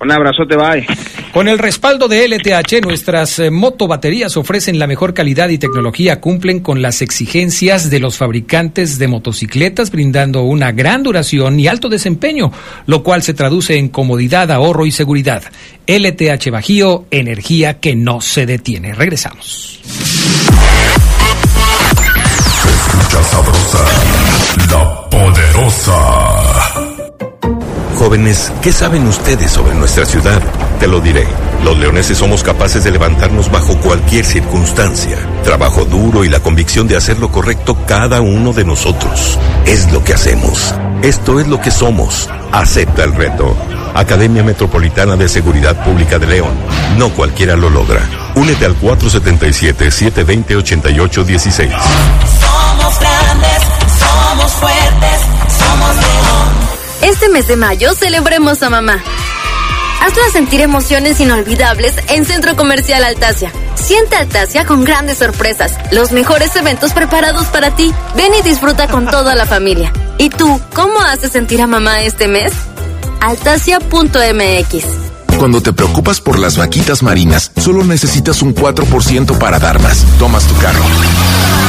Un abrazote, bye. Con el respaldo de LTH, nuestras eh, motobaterías ofrecen la mejor calidad y tecnología, cumplen con las exigencias de los fabricantes de motocicletas, brindando una gran duración y alto desempeño, lo cual se traduce en comodidad, ahorro y seguridad. LTH Bajío, energía que no se detiene. Regresamos. Escucha sabrosa, la poderosa. Jóvenes, ¿qué saben ustedes sobre nuestra ciudad? Te lo diré. Los leoneses somos capaces de levantarnos bajo cualquier circunstancia. Trabajo duro y la convicción de hacer lo correcto cada uno de nosotros. Es lo que hacemos. Esto es lo que somos. Acepta el reto. Academia Metropolitana de Seguridad Pública de León. No cualquiera lo logra. Únete al 477-720-8816. Somos grandes, somos fuertes, somos. Este mes de mayo celebremos a mamá. Hazla sentir emociones inolvidables en Centro Comercial Altasia. Siente Altasia con grandes sorpresas, los mejores eventos preparados para ti. Ven y disfruta con toda la familia. ¿Y tú, cómo haces sentir a mamá este mes? Altasia.mx Cuando te preocupas por las vaquitas marinas, solo necesitas un 4% para dar más. Tomas tu carro.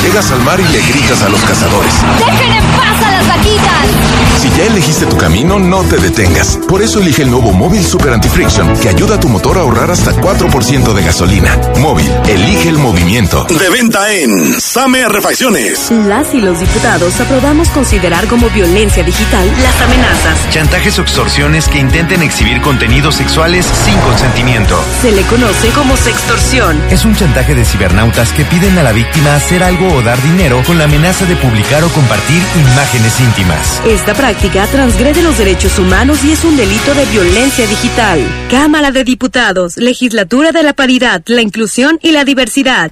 Llegas al mar y le gritas a los cazadores. ¡Dejen en paz a las vaquitas! Si ya elegiste tu camino, no te detengas. Por eso elige el nuevo Móvil Super Anti-Friction, que ayuda a tu motor a ahorrar hasta 4% de gasolina. Móvil, elige el movimiento. De venta en Same Refacciones. Las y los diputados aprobamos considerar como violencia digital las amenazas, Chantajes o extorsiones que intenten exhibir contenidos sexuales sin consentimiento. se le conoce como sextorsión. Es un chantaje de cibernautas que piden a la víctima hacer algo o dar dinero con la amenaza de publicar o compartir imágenes íntimas. Esta práctica transgrede los derechos humanos y es un delito de violencia digital. Cámara de Diputados, Legislatura de la Paridad, la Inclusión y la Diversidad.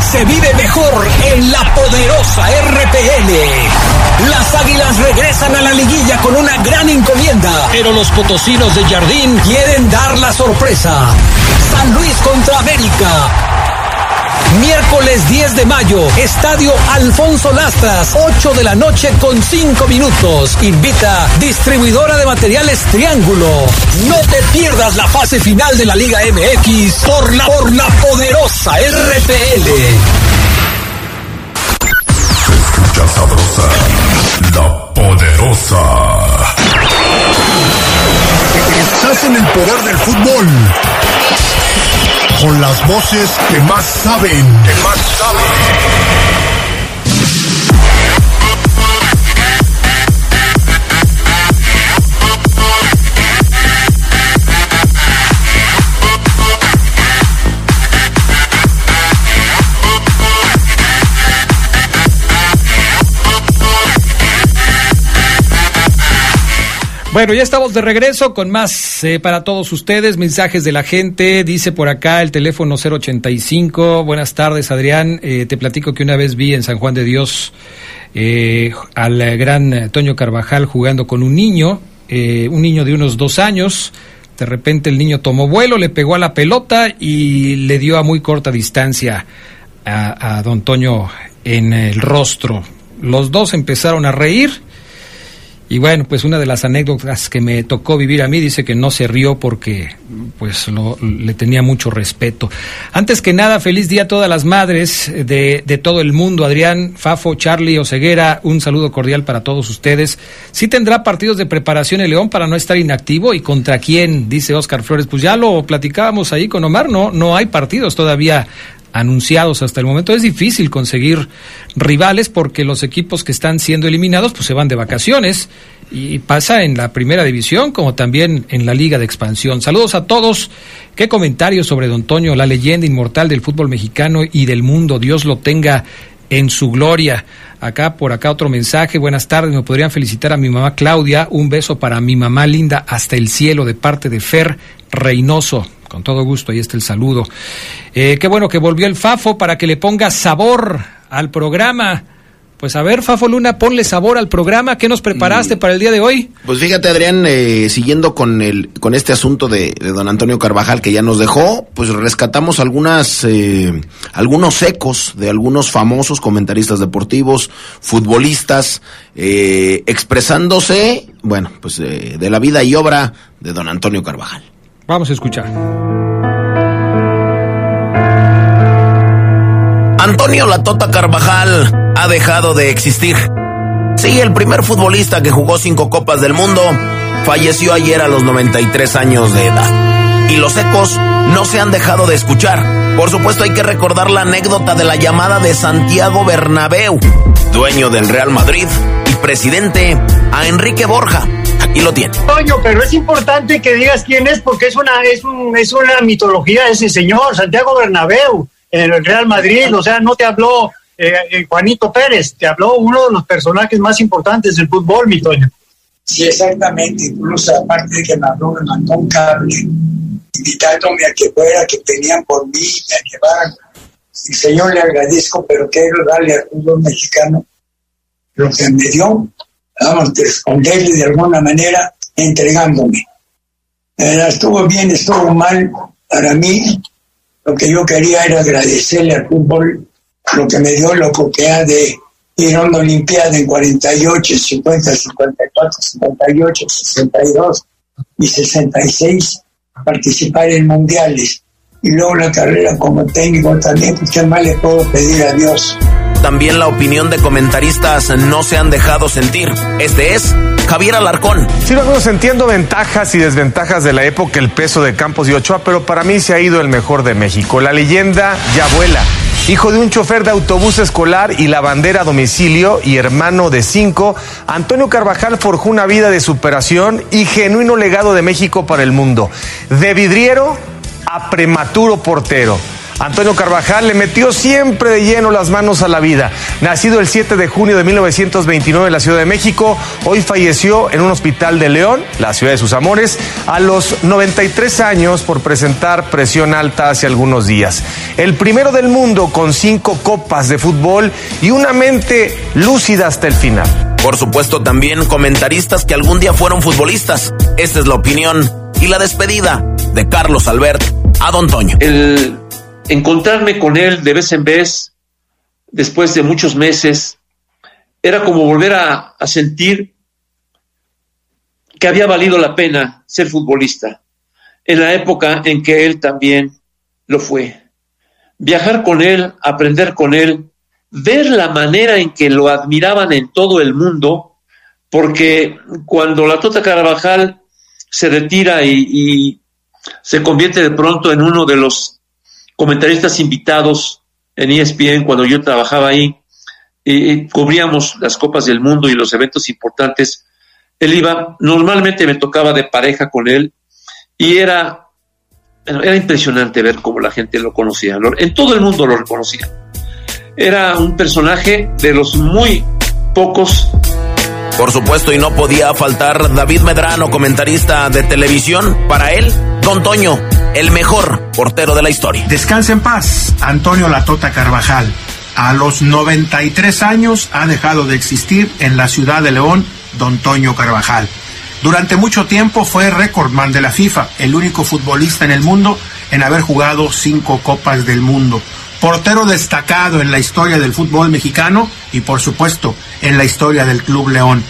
se vive mejor en la poderosa RPL. Las águilas regresan a la liguilla con una gran encomienda, pero los potosinos de Jardín quieren dar la sorpresa. San Luis contra América. Miércoles 10 de mayo, Estadio Alfonso Lastras, 8 de la noche con 5 minutos. Invita distribuidora de materiales Triángulo. No te pierdas la fase final de la Liga MX por la, por la poderosa RPL. Escucha sabrosa, la poderosa. Estás en el poder del fútbol. Con las voces que más saben. Bueno, ya estamos de regreso con más eh, para todos ustedes, mensajes de la gente, dice por acá el teléfono 085, buenas tardes Adrián, Eh, te platico que una vez vi en San Juan de Dios eh, al gran Toño Carvajal jugando con un niño, un niño de unos dos años, de repente el niño tomó vuelo, le pegó a la pelota y le dio a muy corta distancia a, a don Toño en el rostro. Los dos empezaron a reír. Y bueno, pues una de las anécdotas que me tocó vivir a mí dice que no se rió porque pues lo- le tenía mucho respeto. Antes que nada, feliz día a todas las madres de, de todo el mundo. Adrián, Fafo, Charlie, Oceguera, un saludo cordial para todos ustedes. Sí tendrá partidos de preparación el León para no estar inactivo y contra quién, dice Oscar Flores. Pues ya lo platicábamos ahí con Omar, no, no hay partidos todavía anunciados hasta el momento. Es difícil conseguir rivales porque los equipos que están siendo eliminados pues se van de vacaciones y pasa en la primera división como también en la liga de expansión. Saludos a todos. ¿Qué comentarios sobre Don Toño, la leyenda inmortal del fútbol mexicano y del mundo? Dios lo tenga en su gloria. Acá, por acá otro mensaje. Buenas tardes. Me podrían felicitar a mi mamá Claudia. Un beso para mi mamá linda hasta el cielo de parte de Fer Reynoso. Con todo gusto, ahí está el saludo. Eh, qué bueno que volvió el Fafo para que le ponga sabor al programa. Pues a ver, Fafo Luna, ponle sabor al programa. ¿Qué nos preparaste para el día de hoy? Pues fíjate, Adrián, eh, siguiendo con el con este asunto de, de don Antonio Carvajal que ya nos dejó, pues rescatamos algunas eh, algunos ecos de algunos famosos comentaristas deportivos, futbolistas, eh, expresándose, bueno, pues eh, de la vida y obra de don Antonio Carvajal. Vamos a escuchar. Antonio Latota Carvajal ha dejado de existir. Sí, el primer futbolista que jugó cinco copas del mundo falleció ayer a los 93 años de edad. y los ecos no se han dejado de escuchar. Por supuesto hay que recordar la anécdota de la llamada de Santiago Bernabéu, dueño del Real Madrid y presidente a Enrique Borja. Aquí lo tiene. Coño, pero es importante que digas quién es porque es una es un, es una mitología ese señor, Santiago Bernabéu, en el Real Madrid, o sea, no te habló eh, eh, Juanito Pérez, te habló uno de los personajes más importantes del fútbol, mi Toño. Sí, exactamente. Incluso aparte de que me habló, me mandó un cable invitándome a que fuera, que tenían por mí, me llevaran. Y señor, le agradezco, pero quiero darle al fútbol mexicano lo que me dio, vamos, responderle de alguna manera, entregándome. Eh, estuvo bien, estuvo mal. Para mí, lo que yo quería era agradecerle al fútbol lo que me dio la oportunidad de ir a una Olimpiada en 48, 50, 54, 58, 62 y 66, participar en mundiales. Y luego la carrera como técnico también, pues qué más le puedo pedir a Dios. También la opinión de comentaristas no se han dejado sentir. Este es Javier Alarcón. Sí, menos entiendo ventajas y desventajas de la época, el peso de Campos y Ochoa, pero para mí se ha ido el mejor de México. La leyenda ya vuela. Hijo de un chofer de autobús escolar y la bandera a domicilio y hermano de cinco, Antonio Carvajal forjó una vida de superación y genuino legado de México para el mundo. De vidriero a prematuro portero. Antonio Carvajal le metió siempre de lleno las manos a la vida. Nacido el 7 de junio de 1929 en la Ciudad de México, hoy falleció en un hospital de León, la ciudad de sus amores, a los 93 años por presentar presión alta hace algunos días. El primero del mundo con cinco copas de fútbol y una mente lúcida hasta el final. Por supuesto, también comentaristas que algún día fueron futbolistas. Esta es la opinión y la despedida de Carlos Albert a Don Toño. El encontrarme con él de vez en vez, después de muchos meses, era como volver a, sentir que había valido la pena ser futbolista, en la época en que él también lo fue. Viajar con él, aprender con él, ver la manera en que lo admiraban en todo el mundo, porque cuando la Tota Carvajal se retira y se convierte de pronto en uno de los comentaristas invitados en ESPN cuando yo trabajaba ahí y cubríamos las copas del mundo y los eventos importantes. Él iba, normalmente me tocaba de pareja con él y era, era impresionante ver cómo la gente lo conocía. En todo el mundo lo reconocía. Era un personaje de los muy pocos por supuesto, y no podía faltar David Medrano, comentarista de televisión. Para él, Don Toño, el mejor portero de la historia. Descansa en paz, Antonio Latota Carvajal. A los 93 años ha dejado de existir en la ciudad de León Don Toño Carvajal. Durante mucho tiempo fue récordman de la FIFA, el único futbolista en el mundo en haber jugado cinco Copas del Mundo. Portero destacado en la historia del fútbol mexicano y por supuesto en la historia del Club León.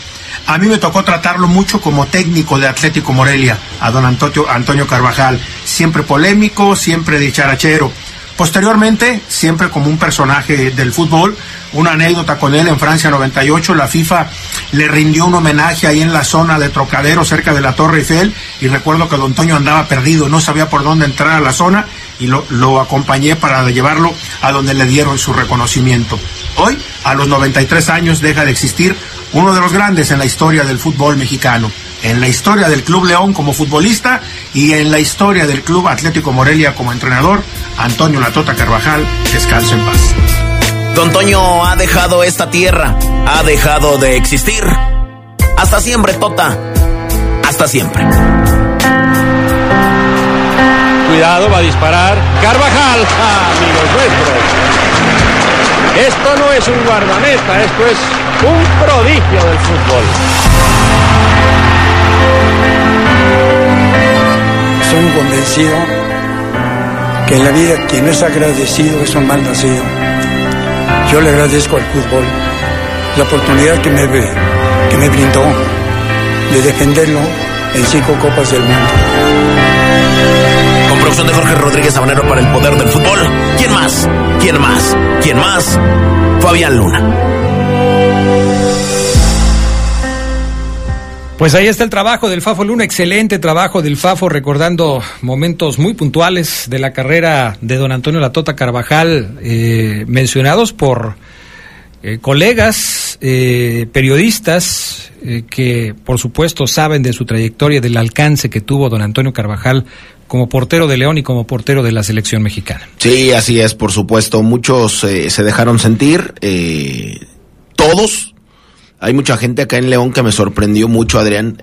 A mí me tocó tratarlo mucho como técnico de Atlético Morelia, a don Antonio, Antonio Carvajal, siempre polémico, siempre dicharachero. Posteriormente, siempre como un personaje del fútbol, una anécdota con él en Francia 98, la FIFA le rindió un homenaje ahí en la zona de Trocadero, cerca de la Torre Eiffel, y recuerdo que don Antonio andaba perdido, no sabía por dónde entrar a la zona, y lo, acompañé para llevarlo a donde le dieron su reconocimiento. Hoy, a los 93 años, deja de existir uno de los grandes en la historia del fútbol mexicano, en la historia del Club León como futbolista y en la historia del Club Atlético Morelia como entrenador, Antonio Latota Carvajal, descanso en paz. Don Toño ha dejado esta tierra, ha dejado de existir. Hasta siempre, Tota. Hasta siempre. Va a disparar. Carvajal, amigos nuestros. Esto no es un guardameta, esto es un prodigio del fútbol. Soy convencido que en la vida quien es agradecido es un mal nacido. Yo le agradezco al fútbol la oportunidad que me, que me brindó de defenderlo en cinco copas del mundo. Con producción de Jorge Rodríguez Sabanero para el poder del fútbol. ¿Quién más? ¿Quién más? ¿Quién más? Fabián Luna. Pues ahí está el trabajo del Fafo Luna, excelente trabajo del Fafo, recordando momentos muy puntuales de la carrera de don Antonio Latota Carvajal, eh, mencionados por eh, colegas, eh, periodistas, eh, que por supuesto saben de su trayectoria, del alcance que tuvo don Antonio Carvajal como portero de León y como portero de la selección mexicana. Sí, así es, por supuesto. Muchos eh, se dejaron sentir, todos. Hay mucha gente acá en León que me sorprendió mucho, Adrián.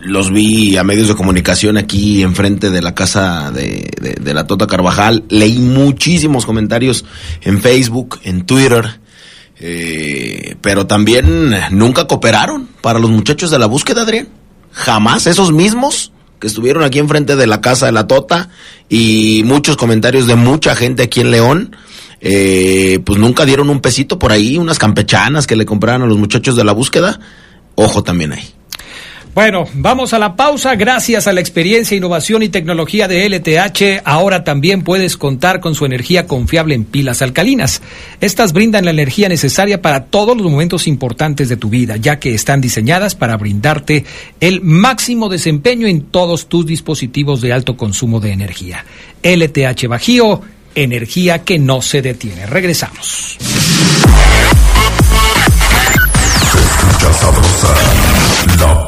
Los vi a medios de comunicación aquí enfrente de la casa de, la Tota Carvajal. Leí muchísimos comentarios en Facebook, en Twitter. eh, pero también nunca cooperaron para los muchachos de la búsqueda, Adrián. Jamás esos mismos que estuvieron aquí enfrente de la casa de la Tota y muchos comentarios de mucha gente aquí en León, eh, pues nunca dieron un pesito por ahí, unas campechanas que le compraran a los muchachos de la búsqueda. Ojo también ahí. Bueno, vamos a la pausa. Gracias a la experiencia, innovación y tecnología de LTH, ahora también puedes contar con su energía confiable en pilas alcalinas. Estas brindan la energía necesaria para todos los momentos importantes de tu vida, ya que están diseñadas para brindarte el máximo desempeño en todos tus dispositivos de alto consumo de energía. LTH Bajío, energía que no se detiene. Regresamos. escucha sabrosa, la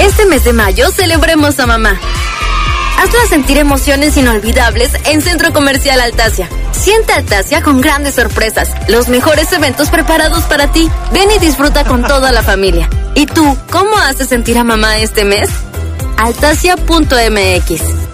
Este mes de mayo celebremos a mamá. Hazla sentir emociones inolvidables en Centro Comercial Altasia. Siente Altasia con grandes sorpresas, los mejores eventos preparados para ti. Ven y disfruta con toda la familia. ¿Y tú, cómo haces sentir a mamá este mes? Altasia.mx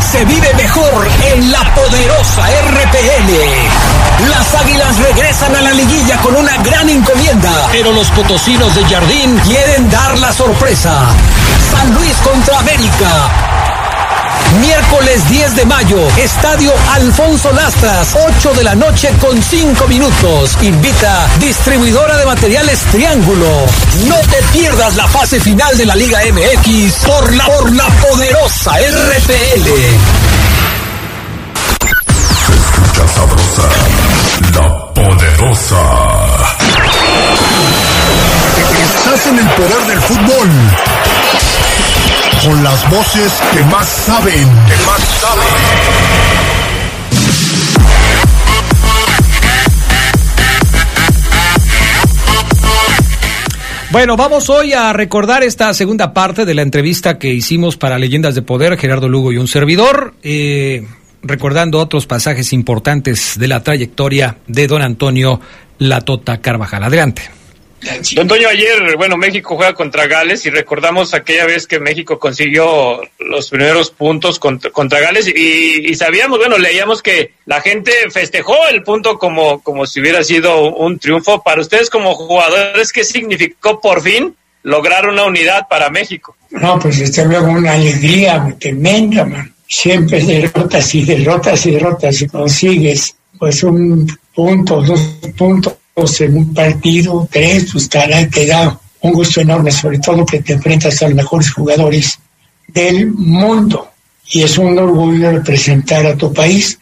se vive mejor en la poderosa RPL. Las águilas regresan a la liguilla con una gran encomienda, pero los potosinos de Jardín quieren dar la sorpresa. San Luis contra América. Miércoles 10 de mayo, Estadio Alfonso Lastras, 8 de la noche con 5 minutos. Invita distribuidora de materiales Triángulo. No te pierdas la fase final de la Liga MX por la, por la poderosa RPL. Escucha sabrosa, la poderosa. Estás en el poder del fútbol. Con las voces que más saben. Que más saben. Bueno, vamos hoy a recordar esta segunda parte de la entrevista que hicimos para Leyendas de Poder, Gerardo Lugo y un servidor, eh, recordando otros pasajes importantes de la trayectoria de don Antonio Latota Carvajal. Adelante. Don Toño, ayer, bueno, México juega contra Gales y recordamos aquella vez que México consiguió los primeros puntos contra, Gales y, sabíamos, bueno, leíamos que la gente festejó el punto como, como si hubiera sido un triunfo. Para ustedes como jugadores, ¿qué significó por fin lograr una unidad para México? No, pues luego una alegría tremenda, man. Siempre derrotas y derrotas y derrotas y consigues pues un punto, dos puntos en un partido, tres, pues caray, te da un gusto enorme, sobre todo que te enfrentas a los mejores jugadores del mundo. Y es un orgullo representar a tu país,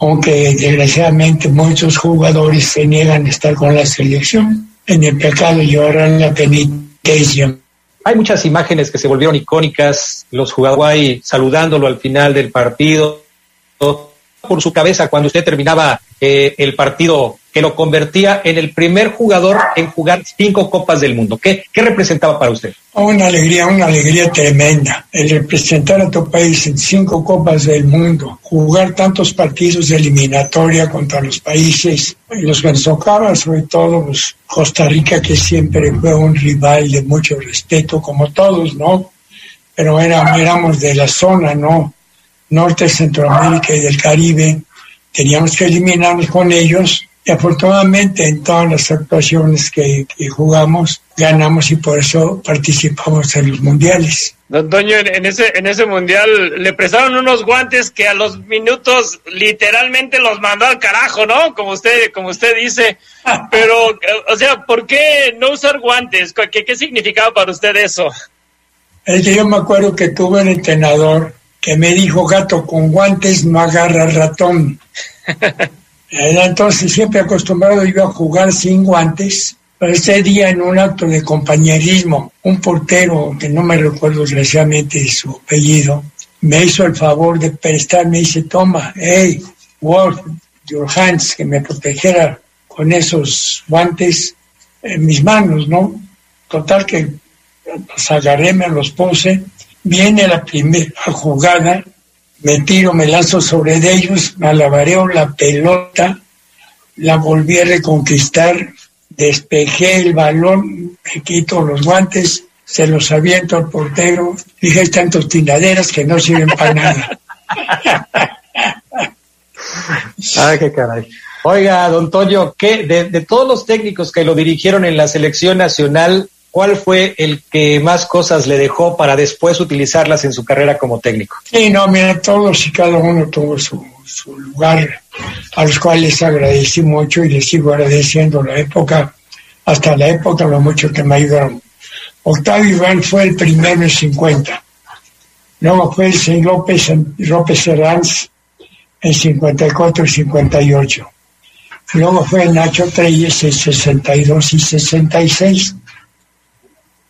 aunque desgraciadamente muchos jugadores se niegan a estar con la selección. En el pecado lloran la penitencia. Hay muchas imágenes que se volvieron icónicas, los jugadores saludándolo al final del partido, por su cabeza cuando usted terminaba eh, el partido que lo convertía en el primer jugador en jugar cinco copas del mundo. ¿Qué, qué representaba para usted? Una alegría, una alegría tremenda. El representar a tu país en cinco copas del mundo, jugar tantos partidos de eliminatoria contra los países, los que sobre todo Costa Rica, que siempre fue un rival de mucho respeto, como todos, ¿no? Pero era, éramos de la zona, ¿no? Norte, Centroamérica y del Caribe. Teníamos que eliminarnos con ellos y afortunadamente en todas las actuaciones que, que, jugamos ganamos y por eso participamos en los mundiales. Don Toño, en ese, en ese mundial le prestaron unos guantes que a los minutos literalmente los mandó al carajo, ¿no? Como usted, como usted dice. Pero, o sea, ¿por qué no usar guantes? ¿Qué, qué significaba para usted eso? Es que yo me acuerdo que tuve un entrenador que me dijo, gato con guantes no agarra ratón. Entonces siempre acostumbrado yo a jugar sin guantes. Pero ese día en un acto de compañerismo, un portero, que no me recuerdo desgraciadamente su apellido, me hizo el favor de prestarme y dice, toma, hey, Wolf, your hands, que me protegiera con esos guantes en mis manos, ¿no? Total que los agarré, me los puse. Viene la primera jugada, me tiro, me lanzo sobre ellos, malabareo la pelota, la volví a reconquistar, despejé el balón, me quito los guantes, se los aviento al portero, dije, tantos tinaderas que no sirven para nada. Ay, qué caray. Oiga, don Toño, ¿qué, de, de todos los técnicos que lo dirigieron en la selección nacional, ¿cuál fue el que más cosas le dejó para después utilizarlas en su carrera como técnico? Sí, no, mira, todos y cada uno tuvo su, su lugar, a los cuales agradecí mucho y les sigo agradeciendo la época, hasta la época, lo mucho que me ayudaron. Octavio Iván fue el primero en 50. Luego fue el señor López, López Herranz en 54 y 58. Luego fue Nacho Treyes en 62 y 66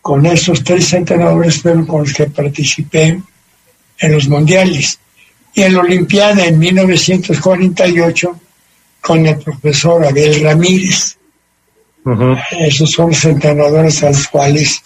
con esos tres entrenadores fueron con los que participé en los mundiales. Y en la Olimpiada en 1948 con el profesor Abel Ramírez. Uh -huh. Esos son los entrenadores a los cuales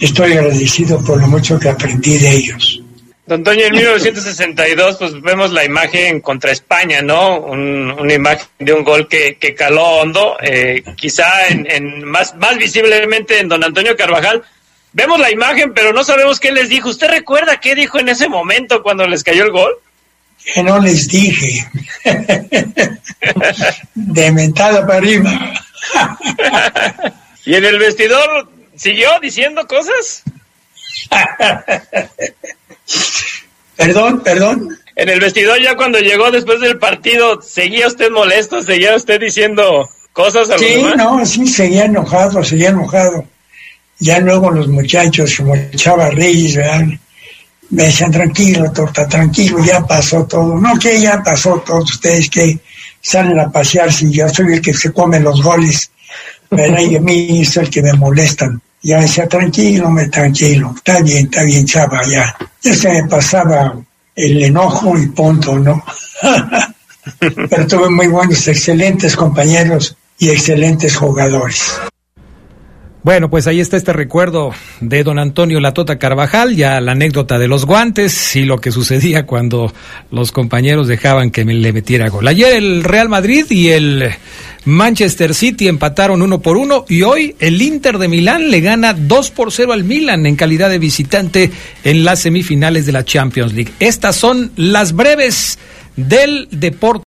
estoy agradecido por lo mucho que aprendí de ellos. Don Toño, en 1962 pues vemos la imagen contra España, ¿no? Un, una imagen de un gol que, que caló hondo, eh, quizá en, en más, más visiblemente en don Antonio Carvajal, Vemos la imagen, pero no sabemos qué les dijo. ¿Usted recuerda qué dijo en ese momento cuando les cayó el gol? Que no les dije. De mentada para arriba. ¿Y en el vestidor siguió diciendo cosas? perdón, perdón. En el vestidor ya cuando llegó después del partido, ¿seguía usted molesto? ¿Seguía usted diciendo cosas a los Sí, demás? no, sí, seguía enojado, seguía enojado ya luego los muchachos, como Chava Reyes, ¿verdad? me decían, tranquilo, torta, tranquilo, ya pasó todo. No, que ya pasó todo, ustedes que salen a pasear, si yo soy el que se come los goles, ¿verdad? y a mí es el que me molestan. Ya decía, tranquilo, me tranquilo, está bien, está bien, Chava, ya. Ya se me pasaba el enojo y punto, ¿no? Pero tuve muy buenos, excelentes compañeros y excelentes jugadores. Bueno, pues ahí está este recuerdo de don Antonio Latota Carvajal, ya la anécdota de los guantes y lo que sucedía cuando los compañeros dejaban que me le metiera gol. Ayer el Real Madrid y el Manchester City empataron uno por uno y hoy el Inter de Milán le gana 2 por 0 al Milan en calidad de visitante en las semifinales de la Champions League. Estas son las breves del deporte.